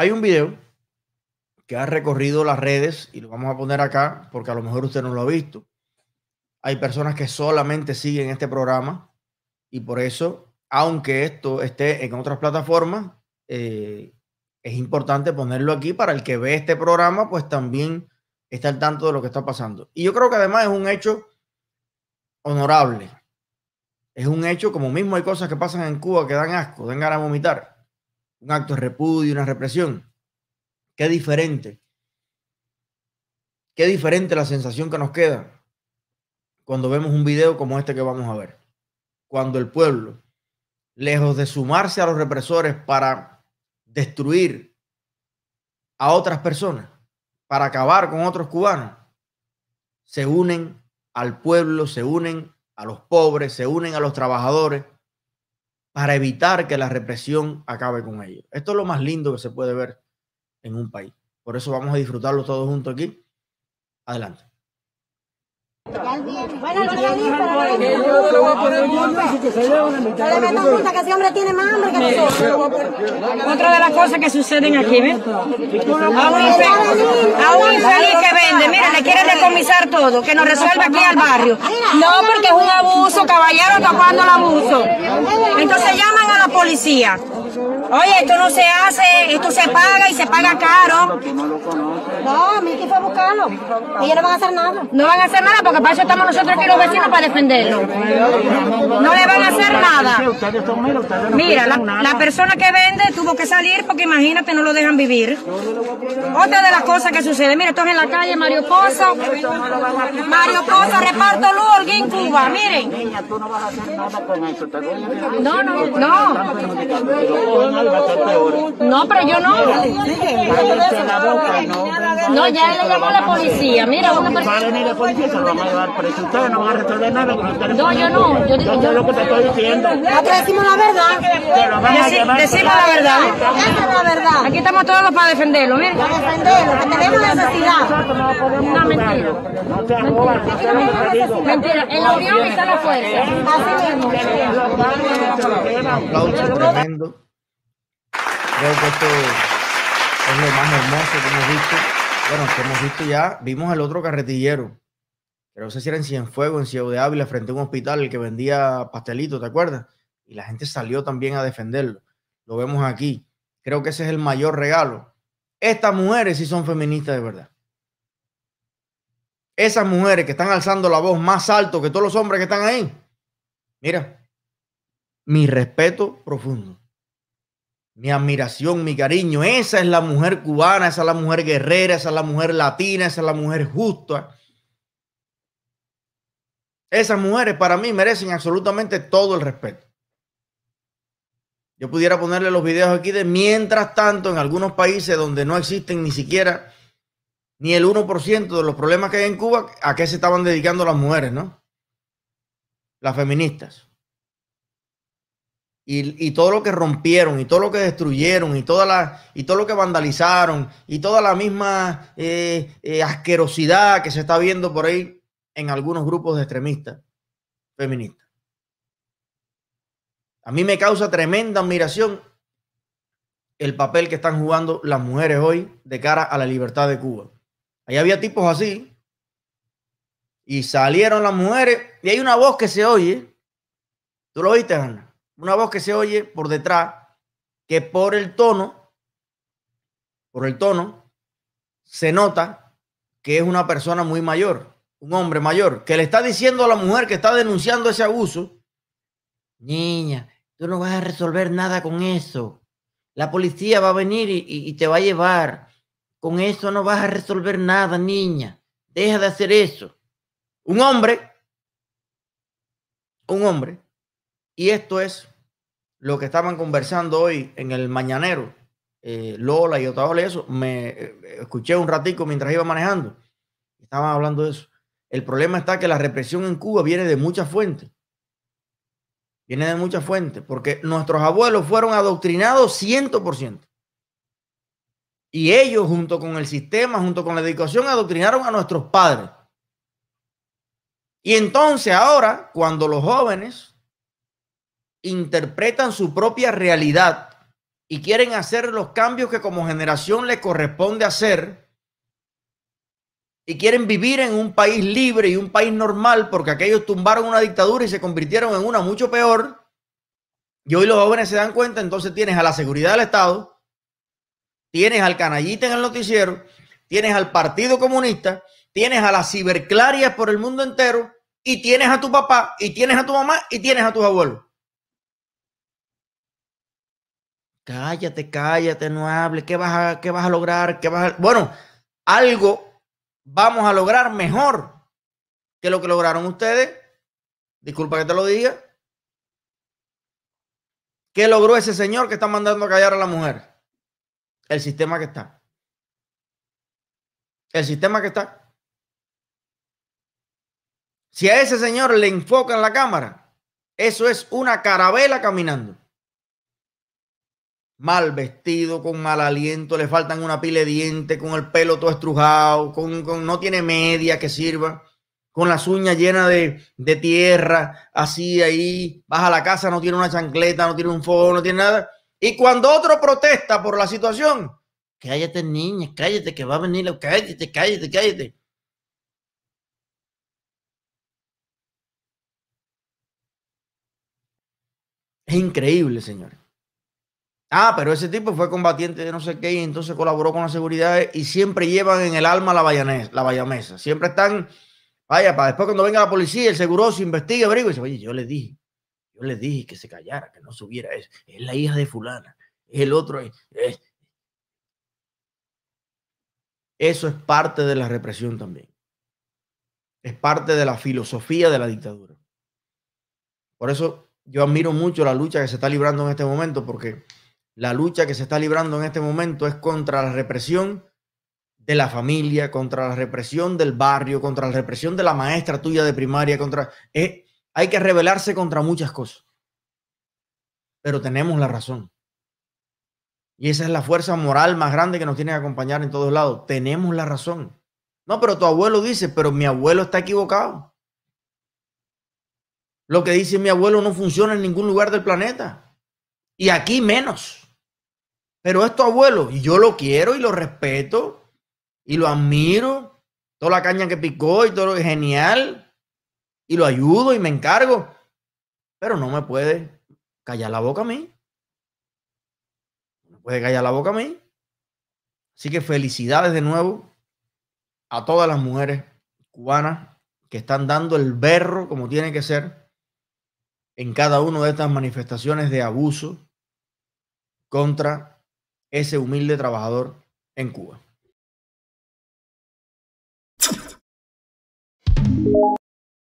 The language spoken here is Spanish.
Hay un video que ha recorrido las redes y lo vamos a poner acá porque a lo mejor usted no lo ha visto. Hay personas que solamente siguen este programa y por eso, aunque esto esté en otras plataformas, eh, es importante ponerlo aquí para el que ve este programa, pues también está al tanto de lo que está pasando. Y yo creo que además es un hecho honorable. Es un hecho, como mismo hay cosas que pasan en Cuba que dan asco, dan ganas de vomitar. Un acto de repudio, una represión. Qué diferente. Qué diferente la sensación que nos queda cuando vemos un video como este que vamos a ver. Cuando el pueblo, lejos de sumarse a los represores para destruir a otras personas, para acabar con otros cubanos, se unen al pueblo, se unen a los pobres, se unen a los trabajadores para evitar que la represión acabe con ellos. Esto es lo más lindo que se puede ver en un país. Por eso vamos a disfrutarlo todos juntos aquí. Adelante. Bueno, el que ese. Otra de las cosas que suceden aquí, ¿ves? A un infeliz, que vende, mira, le quiere decomisar todo, que nos resuelva aquí al barrio. No, porque es un abuso, caballero tapando el abuso. Entonces llaman a la policía. Oye, esto no se hace, esto se paga y se paga caro. No, Miki fue a buscarlo. Ellos no van a hacer nada. No van a hacer nada porque para eso estamos nosotros aquí los vecinos para defenderlo. No le van a hacer nada. Mira, la, la persona que vende tuvo que salir porque imagínate, no lo dejan vivir. Otra de las cosas que sucede, mira, esto es en la calle Mario Pozo. Mario Pozo, reparto luz, Holguín, Cuba, miren. Niña, tú no vas a hacer nada con eso. Te voy a dejar. No, no, no. No, a pero yo no. No. Ya le llamó la policía. Mira, Va a persona. venir la policía se lo van a llevar preso. Ustedes no van a resolver nada con ustedes. No, yo no. Yo, sé yo, lo que te estoy diciendo. Nosotros decimos la verdad. A decimos la verdad. Esa es la verdad. Aquí estamos todos para defenderlo. Para defenderlo, que tenemos necesidad. No, mentira. Digo. Mentira, en la unión está la fuerza. Así mismo. Un aplauso tremendo. Creo que esto es lo más hermoso que hemos visto. Bueno, que hemos visto ya. Vimos el otro carretillero. Pero no sé si era en Cienfuegos, en Ciudad de Ávila, frente a un hospital, el que vendía pastelitos, ¿te acuerdas? Y la gente salió también a defenderlo. Lo vemos aquí. Creo que ese es el mayor regalo. Estas mujeres sí son feministas de verdad. Esas mujeres que están alzando la voz más alto que todos los hombres que están ahí. Mira, mi respeto profundo, mi admiración, mi cariño. Esa es la mujer cubana, esa es la mujer guerrera, esa es la mujer latina, esa es la mujer justa. Esas mujeres para mí merecen absolutamente todo el respeto. Yo pudiera ponerle los videos aquí de mientras tanto en algunos países donde no existen ni siquiera ni el 1% de los problemas que hay en Cuba, a qué se estaban dedicando las mujeres, ¿no? Las feministas y, todo lo que rompieron y todo lo que destruyeron y toda la y todo lo que vandalizaron y toda la misma eh, eh, asquerosidad que se está viendo por ahí en algunos grupos de extremistas feministas. A mí me causa tremenda admiración el papel que están jugando las mujeres hoy de cara a la libertad de Cuba. Ahí había tipos así y salieron las mujeres y hay una voz que se oye. ¿Tú lo oíste, Ana? Una voz que se oye por detrás que por el tono, por el tono, se nota que es una persona muy mayor, un hombre mayor, que le está diciendo a la mujer que está denunciando ese abuso, niña, tú no vas a resolver nada con eso. La policía va a venir y, te va a llevar. Con eso no vas a resolver nada, niña. Deja de hacer eso. Un hombre, un hombre, y esto es lo que estaban conversando hoy en el mañanero, eh, Lola y Otaola y eso, me eh, escuché un ratico mientras iba manejando. Estaban hablando de eso. El problema está que la represión en Cuba viene de muchas fuentes. Viene de muchas fuentes, porque nuestros abuelos fueron adoctrinados 100%. Y ellos, junto con el sistema, junto con la educación, adoctrinaron a nuestros padres. Y entonces ahora, cuando los jóvenes interpretan su propia realidad y quieren hacer los cambios que como generación les corresponde hacer y quieren vivir en un país libre y un país normal porque aquellos tumbaron una dictadura y se convirtieron en una mucho peor. Y hoy los jóvenes se dan cuenta, entonces tienes a la seguridad del Estado, tienes al canallita en el noticiero, tienes al Partido Comunista, tienes a las ciberclarias por el mundo entero y tienes a tu papá y tienes a tu mamá y tienes a tus abuelos. Cállate, cállate, no hables. ¿Qué vas a, qué vas a lograr? ¿Qué vas a... Bueno, algo vamos a lograr mejor que lo que lograron ustedes. Disculpa que te lo diga. ¿Qué logró ese señor que está mandando a callar a la mujer? El sistema que está. El sistema que está. Si a ese señor le enfocan la cámara, eso es una carabela caminando mal vestido, con mal aliento, le faltan una pila de dientes, con el pelo todo estrujado, con, no tiene media que sirva, con las uñas llenas de, de, tierra, así ahí, baja la casa, no tiene una chancleta, no tiene un fuego, no tiene nada. Y cuando otro protesta por la situación, cállate niña, cállate que va a venir, cállate, cállate, cállate. Es increíble, señores. Ah, pero ese tipo fue combatiente de no sé qué y entonces colaboró con la seguridad y siempre llevan en el alma la, vallanesa, la vallamesa. Siempre están, vaya, para después cuando venga la policía, el seguroso investiga, averigua y dice, oye, yo les dije, yo les dije que se callara, que no subiera eso. Es la hija de fulana, es el otro. Eso es parte de la represión también. Es parte de la filosofía de la dictadura. Por eso yo admiro mucho la lucha que se está librando en este momento, porque la lucha que se está librando en este momento es contra la represión de la familia, contra la represión del barrio, contra la represión de la maestra tuya de primaria, contra... Eh, hay que rebelarse contra muchas cosas. Pero tenemos la razón. Y esa es la fuerza moral más grande que nos tiene que acompañar en todos lados. Tenemos la razón. No, pero tu abuelo dice, pero mi abuelo está equivocado. Lo que dice mi abuelo no funciona en ningún lugar del planeta. Y aquí menos pero es tu abuelo y yo lo quiero y lo respeto y lo admiro. Toda la caña que picó y todo lo genial y lo ayudo y me encargo, pero no me puede callar la boca a mí. No puede callar la boca a mí. Así que felicidades de nuevo a todas las mujeres cubanas que están dando el berro como tiene que ser en cada una de estas manifestaciones de abuso contra ese humilde trabajador en Cuba.